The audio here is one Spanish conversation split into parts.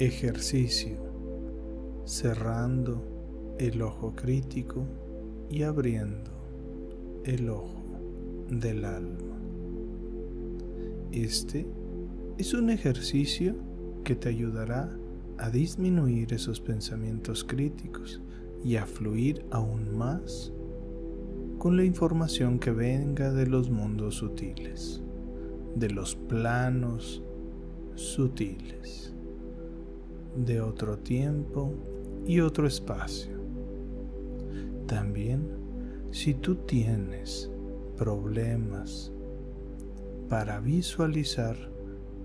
Ejercicio. Cerrando el ojo crítico y abriendo el ojo del alma. Este es un ejercicio que te ayudará a disminuir esos pensamientos críticos y a fluir aún más con la información que venga de los mundos sutiles, de los planos sutiles de otro tiempo y otro espacio. También, si tú tienes problemas para visualizar,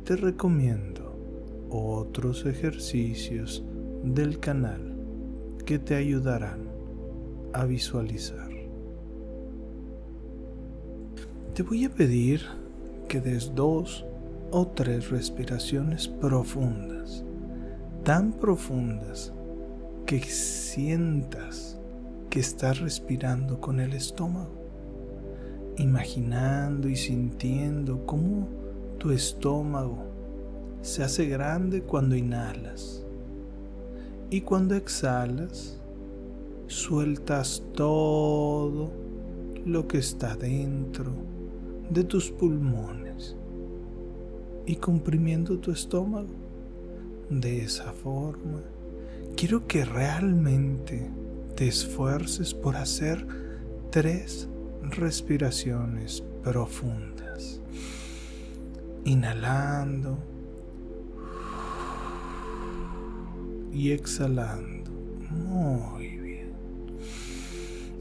te recomiendo otros ejercicios del canal que te ayudarán a visualizar. Te voy a pedir que des dos o tres respiraciones profundas tan profundas que sientas que estás respirando con el estómago, imaginando y sintiendo cómo tu estómago se hace grande cuando inhalas y cuando exhalas sueltas todo lo que está dentro de tus pulmones y comprimiendo tu estómago de esa forma. Quiero que realmente te esfuerces por hacer tres respiraciones profundas. Inhalando y exhalando. Muy bien.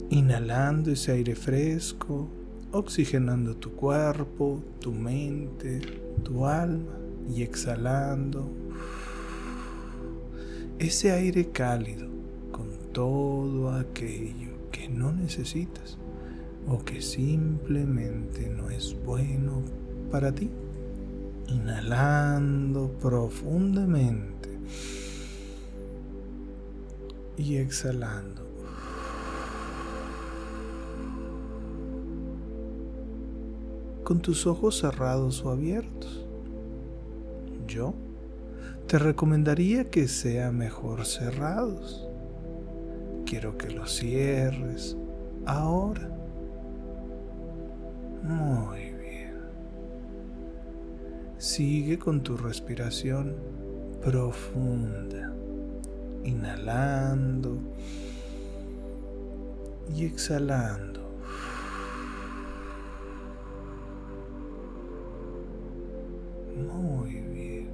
Inhalando ese aire fresco, oxigenando tu cuerpo, tu mente, tu alma y exhalando ese aire cálido con todo aquello que no necesitas o que simplemente no es bueno para ti. Inhalando profundamente y exhalando. Con tus ojos cerrados o abiertos. Yo te recomendaría que sea mejor cerrados. Quiero que los cierres ahora. Muy bien. Sigue con tu respiración profunda, inhalando y exhalando. Muy bien.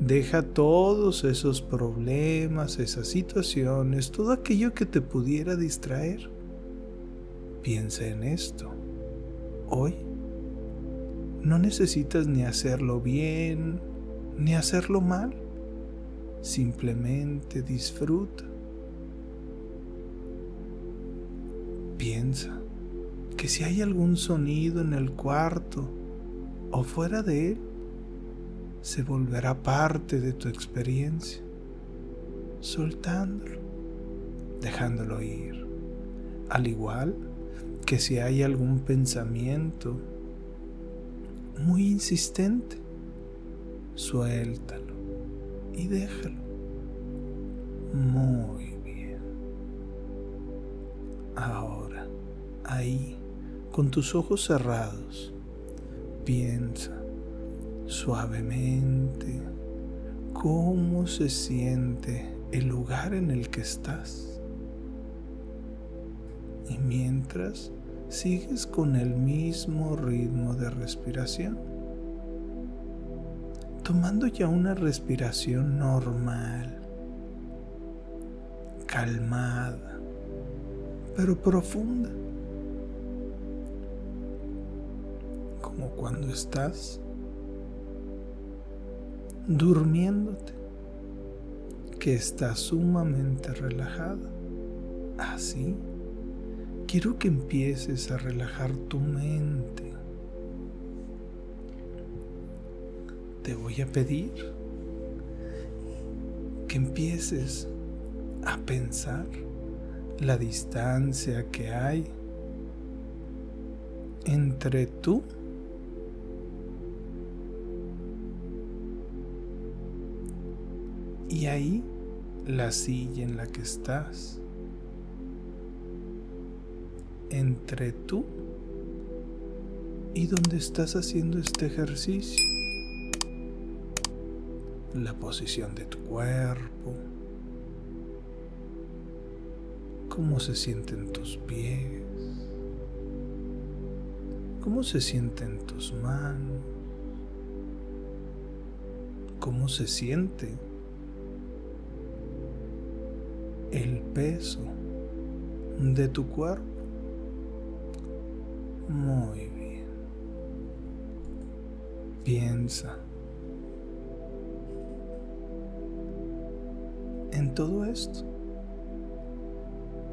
Deja todos esos problemas, esas situaciones, todo aquello que te pudiera distraer. Piensa en esto. Hoy no necesitas ni hacerlo bien ni hacerlo mal. Simplemente disfruta. Piensa que si hay algún sonido en el cuarto o fuera de él, se volverá parte de tu experiencia, soltándolo, dejándolo ir. Al igual que si hay algún pensamiento muy insistente, suéltalo y déjalo. Muy bien. Ahora, ahí, con tus ojos cerrados, piensa suavemente cómo se siente el lugar en el que estás. Y mientras sigues con el mismo ritmo de respiración, tomando ya una respiración normal, calmada, pero profunda, como cuando estás durmiéndote, que está sumamente relajada. Así, quiero que empieces a relajar tu mente. Te voy a pedir que empieces a pensar la distancia que hay entre tú y ahí la silla en la que estás. Entre tú y donde estás haciendo este ejercicio. La posición de tu cuerpo. Cómo se sienten tus pies. Cómo se sienten tus manos. Cómo se siente el peso de tu cuerpo. Muy bien. Piensa en todo esto,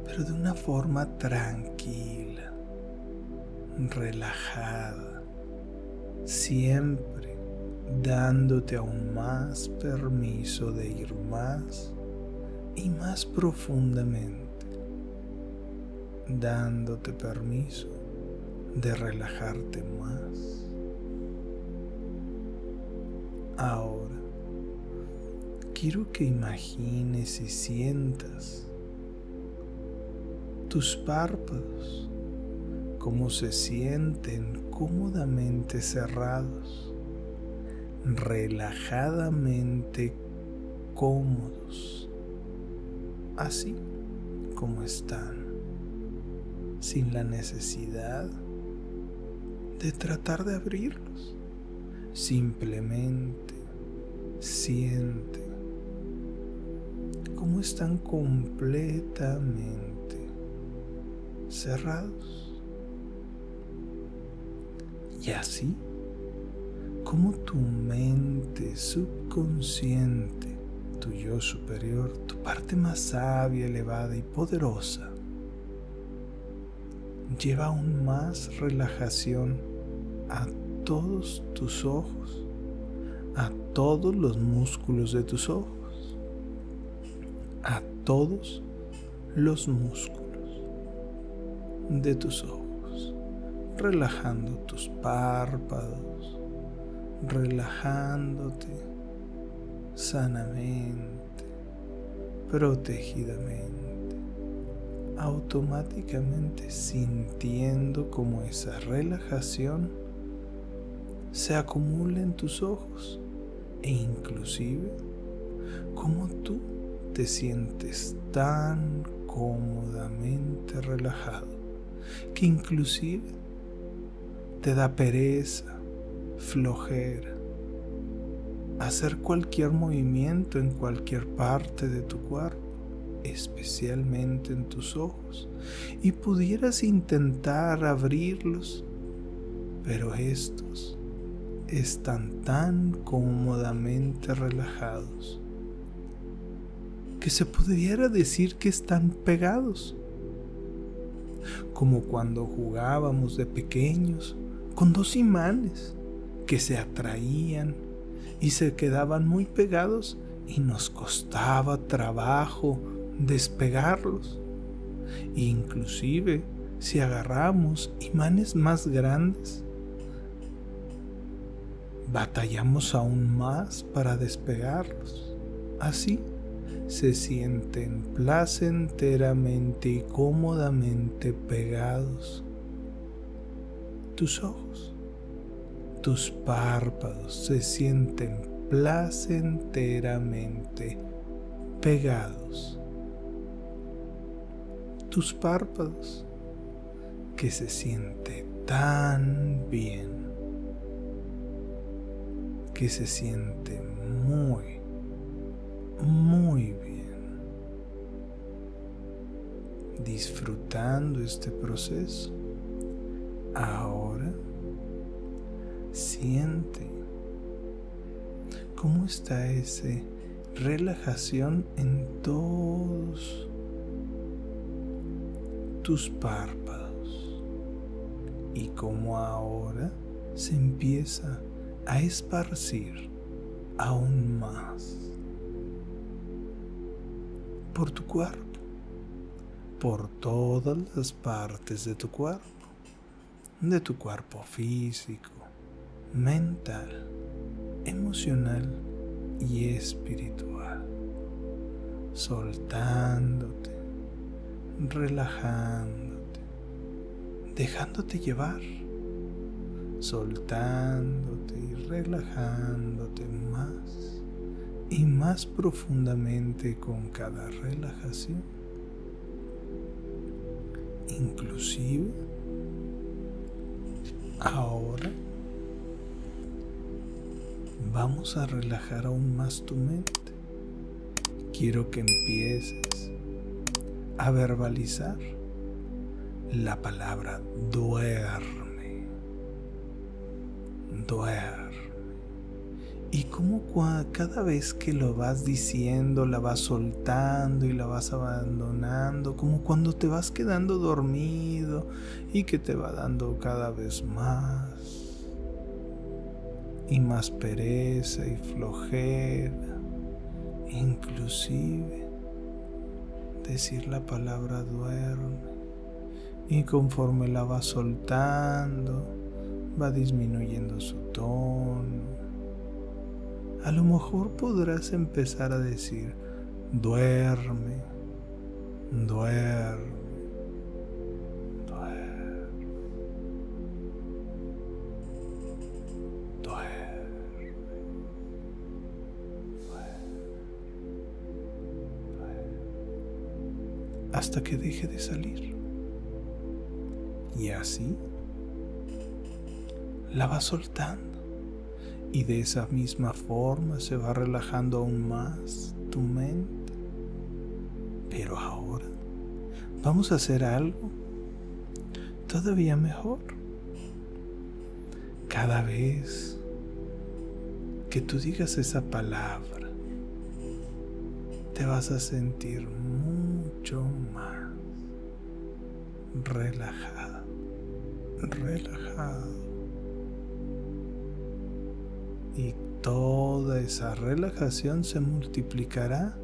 pero de una forma tranquila, relajada, siempre dándote aún más permiso de ir más y más profundamente, dándote permiso de relajarte más. Ahora, quiero que imagines y sientas tus párpados, cómo se sienten cómodamente cerrados, relajadamente cómodos así como están, sin la necesidad de tratar de abrirlos. Simplemente siente cómo están completamente cerrados. Y así como tu mente subconsciente tu yo superior, tu parte más sabia, elevada y poderosa, lleva aún más relajación a todos tus ojos, a todos los músculos de tus ojos, a todos los músculos de tus ojos, relajando tus párpados, relajándote sanamente, protegidamente, automáticamente sintiendo como esa relajación se acumula en tus ojos e inclusive como tú te sientes tan cómodamente relajado que inclusive te da pereza, flojera, hacer cualquier movimiento en cualquier parte de tu cuerpo, especialmente en tus ojos, y pudieras intentar abrirlos, pero estos están tan cómodamente relajados que se pudiera decir que están pegados, como cuando jugábamos de pequeños con dos imanes que se atraían y se quedaban muy pegados y nos costaba trabajo despegarlos. Inclusive si agarramos imanes más grandes, batallamos aún más para despegarlos. Así se sienten placenteramente y cómodamente pegados tus ojos. Tus párpados se sienten placenteramente pegados. Tus párpados que se siente tan bien, que se siente muy, muy bien, disfrutando este proceso. Ahora Siente cómo está esa relajación en todos tus párpados. y cómo ahora se empieza a esparcir aún más por tu cuerpo, por todas las partes de tu cuerpo, de tu cuerpo físico, mental, emocional y espiritual, soltándote, relajándote, dejándote llevar, soltándote y relajándote más y más profundamente con cada relajación. Inclusive, ahora vamos a relajar aún más tu mente. Quiero que empieces a verbalizar la palabra duerme. Duerme. Y como cada vez que lo vas diciendo, la vas soltando y la vas abandonando, como cuando te vas quedando dormido y que te va dando cada vez más y más pereza y flojera, inclusive decir la palabra duerme y conforme la vas soltando va disminuyendo su tono. A lo mejor podrás empezar a decir duerme, duerme hasta que deje de salir. Y así la va soltando. Y de esa misma forma se va relajando aún más tu mente. Pero ahora vamos a hacer algo todavía mejor. Cada vez que tú digas esa palabra, te vas a sentir mucho más relajado, relajado. Y toda esa relajación se multiplicará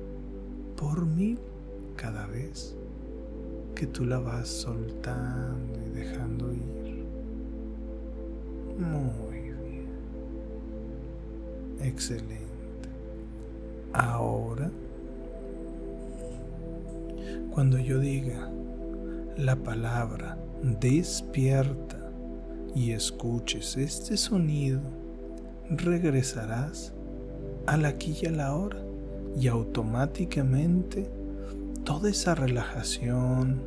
por mil cada vez que tú la vas soltando y dejando ir. Muy bien. Excelente. Ahora cuando yo diga la palabra despierta y escuches este sonido, regresarás al aquí y a la hora y automáticamente toda esa relajación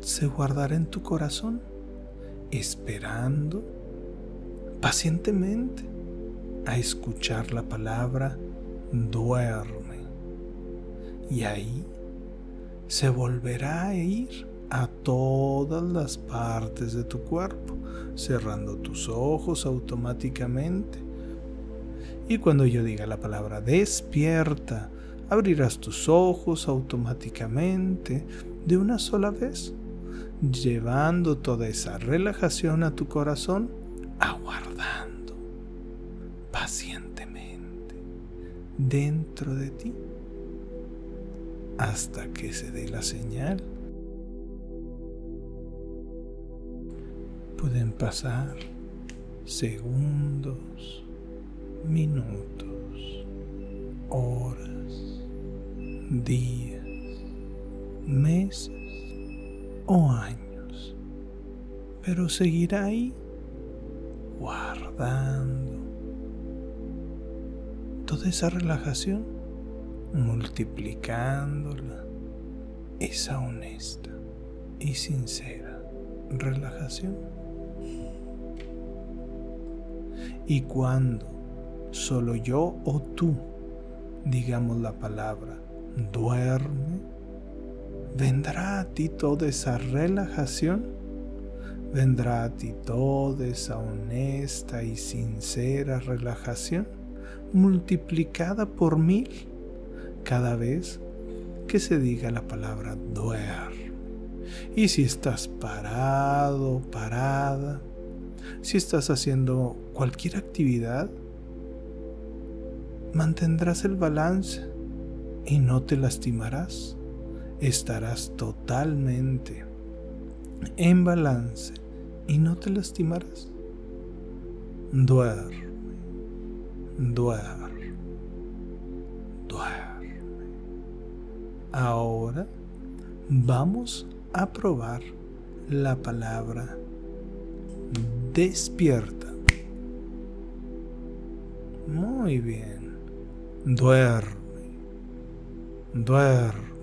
se guardará en tu corazón, esperando pacientemente a escuchar la palabra duerme. Y ahí se volverá a ir a todas las partes de tu cuerpo, cerrando tus ojos automáticamente. Y cuando yo diga la palabra despierta, abrirás tus ojos automáticamente de una sola vez, llevando toda esa relajación a tu corazón, aguardando pacientemente dentro de ti hasta que se dé la señal. Pueden pasar segundos, minutos, horas, días, meses o años, pero seguirá ahí guardando toda esa relajación multiplicándola esa honesta y sincera relajación. Y cuando solo yo o tú digamos la palabra duerme, vendrá a ti toda esa relajación, vendrá a ti toda esa honesta y sincera relajación multiplicada por mil cada vez que se diga la palabra duerme. Y si estás parado, parada, si estás haciendo cualquier actividad, mantendrás el balance y no te lastimarás. Estarás totalmente en balance y no te lastimarás. Duerme, duerme, duerme. Ahora vamos a probar la palabra despierta. Muy bien. Duerme. Duerme.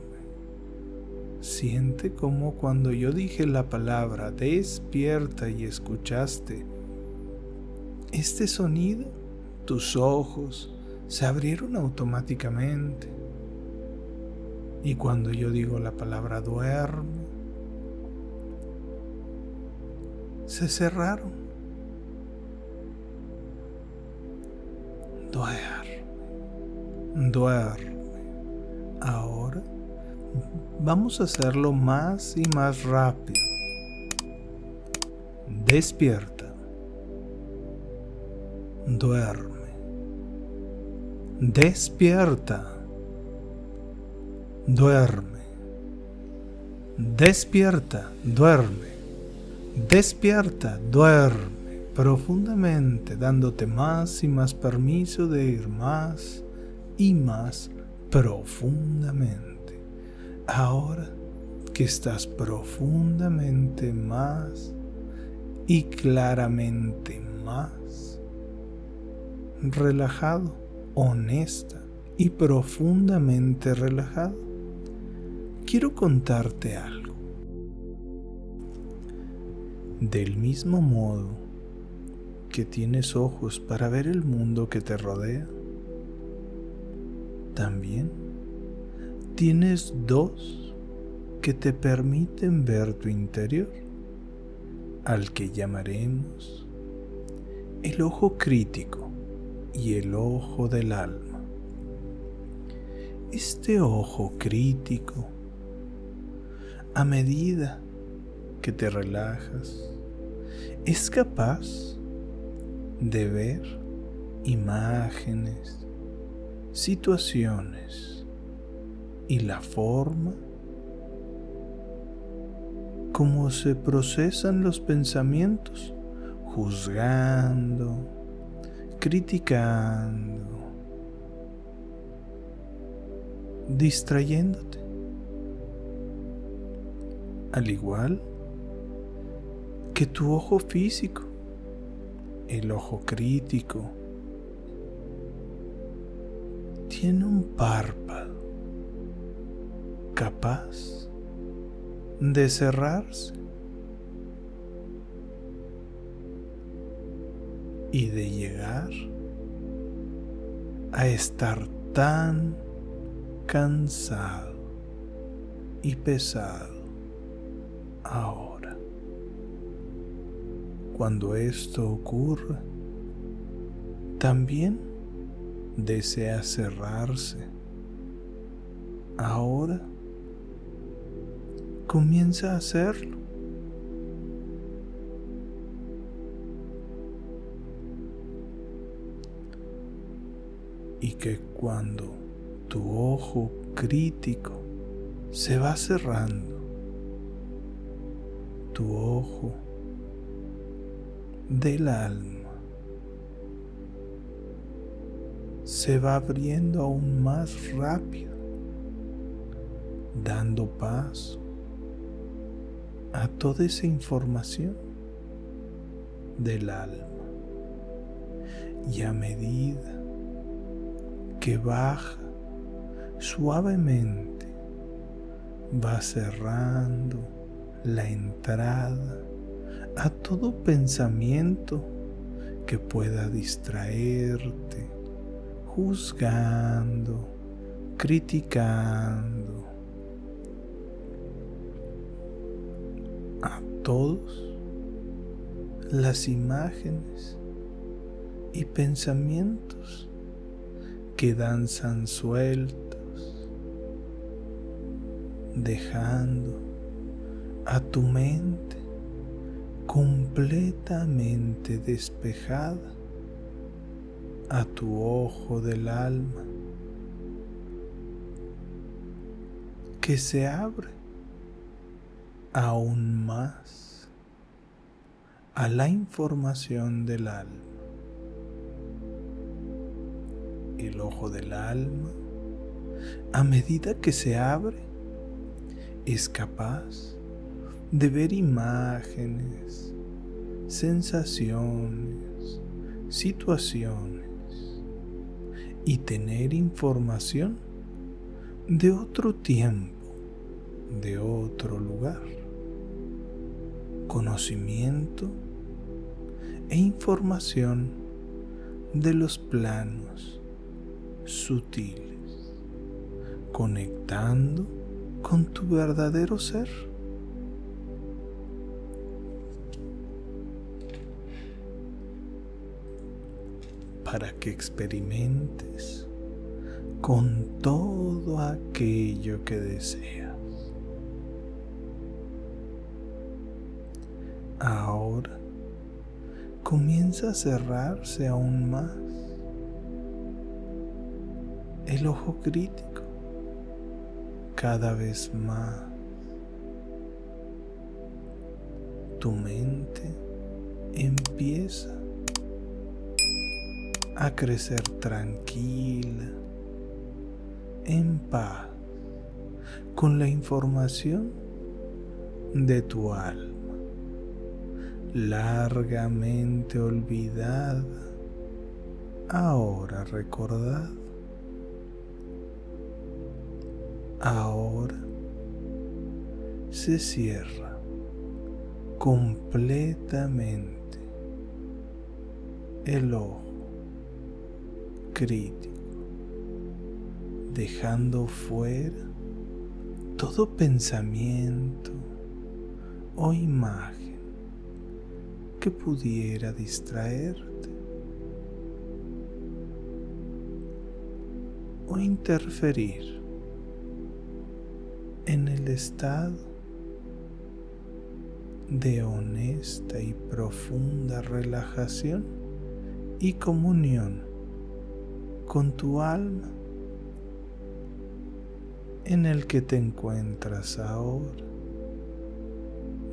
Siente como cuando yo dije la palabra despierta y escuchaste este sonido, tus ojos se abrieron automáticamente. Y cuando yo digo la palabra duerme, se cerraron. Duerme, duerme. Ahora vamos a hacerlo más y más rápido. Despierta. Duerme. Despierta. Duerme. Despierta. Duerme. Despierta, duerme profundamente, dándote más y más permiso de ir más y más profundamente. Ahora que estás profundamente más y claramente más relajado, honesta y profundamente relajado, quiero contarte algo. Del mismo modo que tienes ojos para ver el mundo que te rodea, también tienes dos que te permiten ver tu interior, al que llamaremos el ojo crítico y el ojo del alma. Este ojo crítico, a medida que te relajas, es capaz de ver imágenes, situaciones y la forma como se procesan los pensamientos, juzgando, criticando, distrayéndote. Al igual que tu ojo físico, el ojo crítico, tiene un párpado capaz de cerrarse y de llegar a estar tan cansado y pesado ahora. Cuando esto ocurre, también desea cerrarse. Ahora comienza a hacerlo. Y que cuando tu ojo crítico se va cerrando, tu ojo del alma se va abriendo aún más rápido, dando paso a toda esa información del alma. Y a medida que baja suavemente, va cerrando la entrada a todo pensamiento que pueda distraerte, juzgando, criticando. A todos las imágenes y pensamientos que danzan sueltos, dejando a tu mente completamente despejada, a tu ojo del alma, que se abre aún más a la información del alma. El ojo del alma, a medida que se abre, es capaz de ver imágenes, sensaciones, situaciones y tener información de otro tiempo, de otro lugar, conocimiento e información de los planos sutiles, conectando con tu verdadero ser. Para que experimentes con todo aquello que deseas. Ahora comienza a cerrarse aún más el ojo crítico cada vez más. Tu mente empieza a crecer tranquila, en paz, con la información de tu alma, largamente olvidada, ahora recordada. Ahora se cierra completamente el ojo crítico, dejando fuera todo pensamiento o imagen que pudiera distraerte o interferir en el estado de honesta y profunda relajación y comunión con tu alma en el que te encuentras ahora,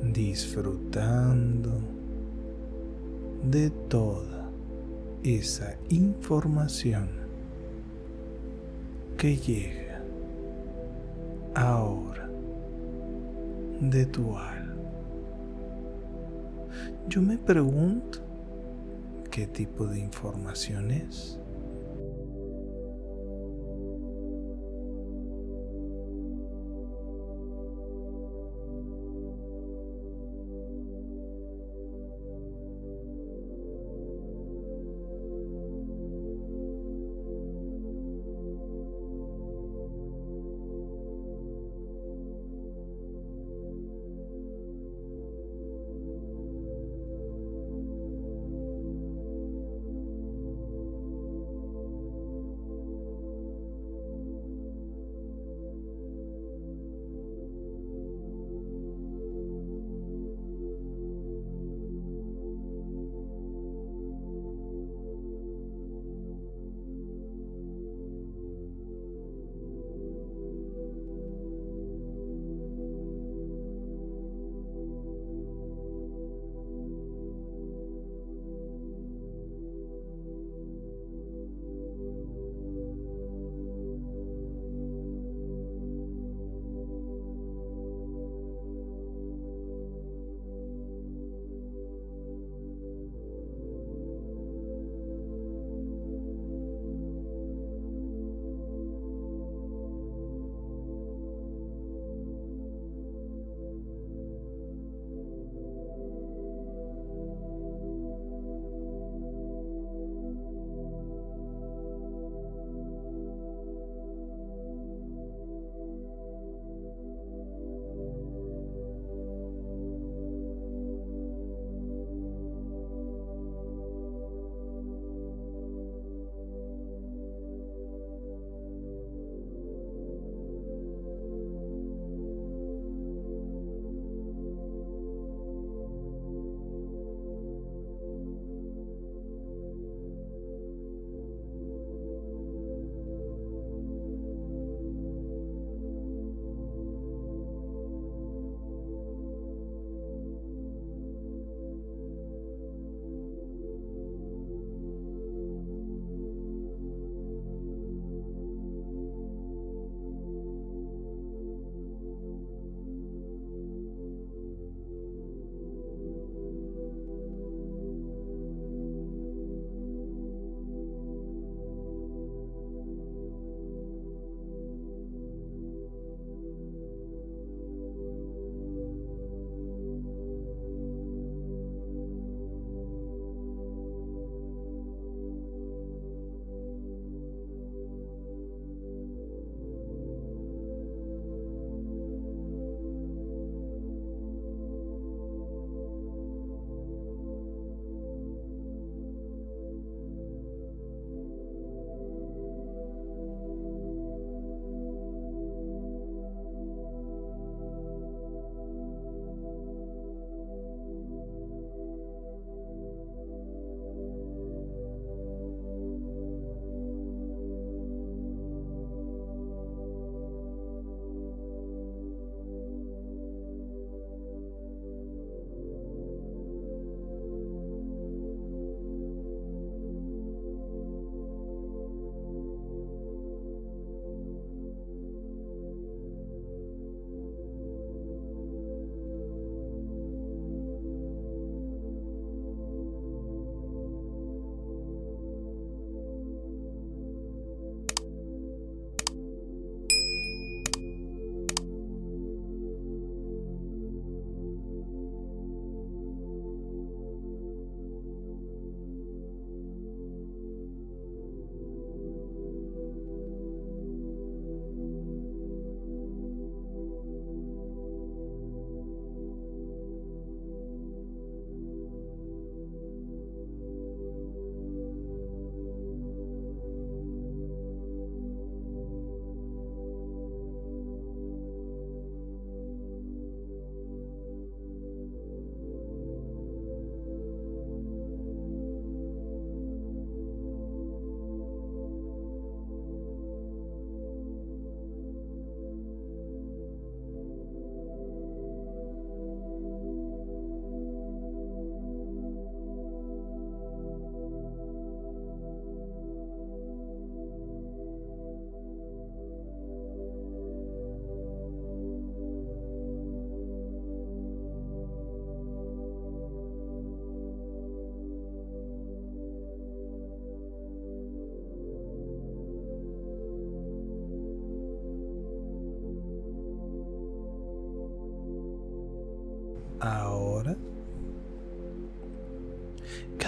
disfrutando de toda esa información que llega ahora de tu alma. Yo me pregunto qué tipo de información es.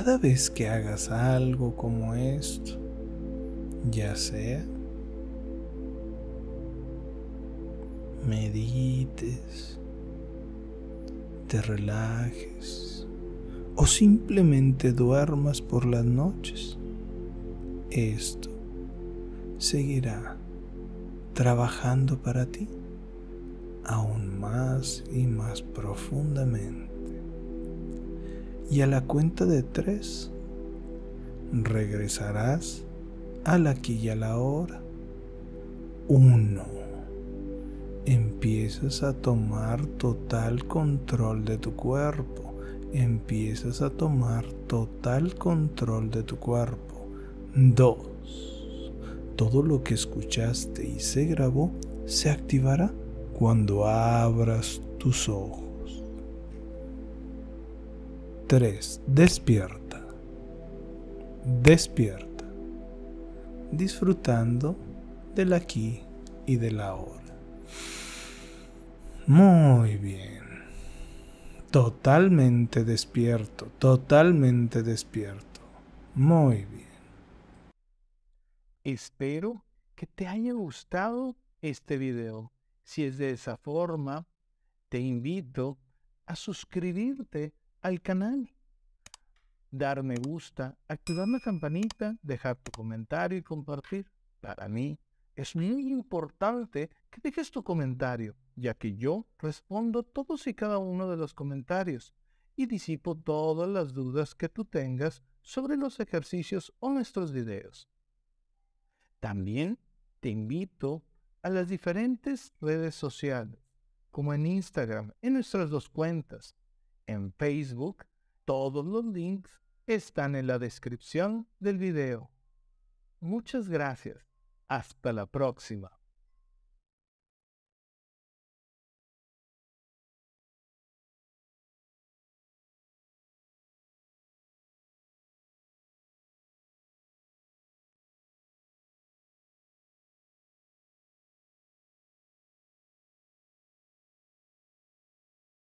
Cada vez que hagas algo como esto, ya sea medites, te relajes o simplemente duermas por las noches, esto seguirá trabajando para ti aún más y más profundamente. Y a la cuenta de tres, regresarás al aquí y a la hora. Uno. Empiezas a tomar total control de tu cuerpo. Empiezas a tomar total control de tu cuerpo. Dos. Todo lo que escuchaste y se grabó se activará cuando abras tus ojos. 3. Despierta. Despierta. Disfrutando del aquí y del ahora. Muy bien. Totalmente despierto, totalmente despierto. Muy bien. Espero que te haya gustado este video. Si es de esa forma, te invito a suscribirte al canal, dar me gusta, activar la campanita, dejar tu comentario y compartir. Para mí es muy importante que dejes tu comentario, ya que yo respondo todos y cada uno de los comentarios y disipo todas las dudas que tú tengas sobre los ejercicios o nuestros videos. También te invito a las diferentes redes sociales, como en Instagram, en nuestras dos cuentas. En Facebook, todos los links están en la descripción del video. Muchas gracias. Hasta la próxima.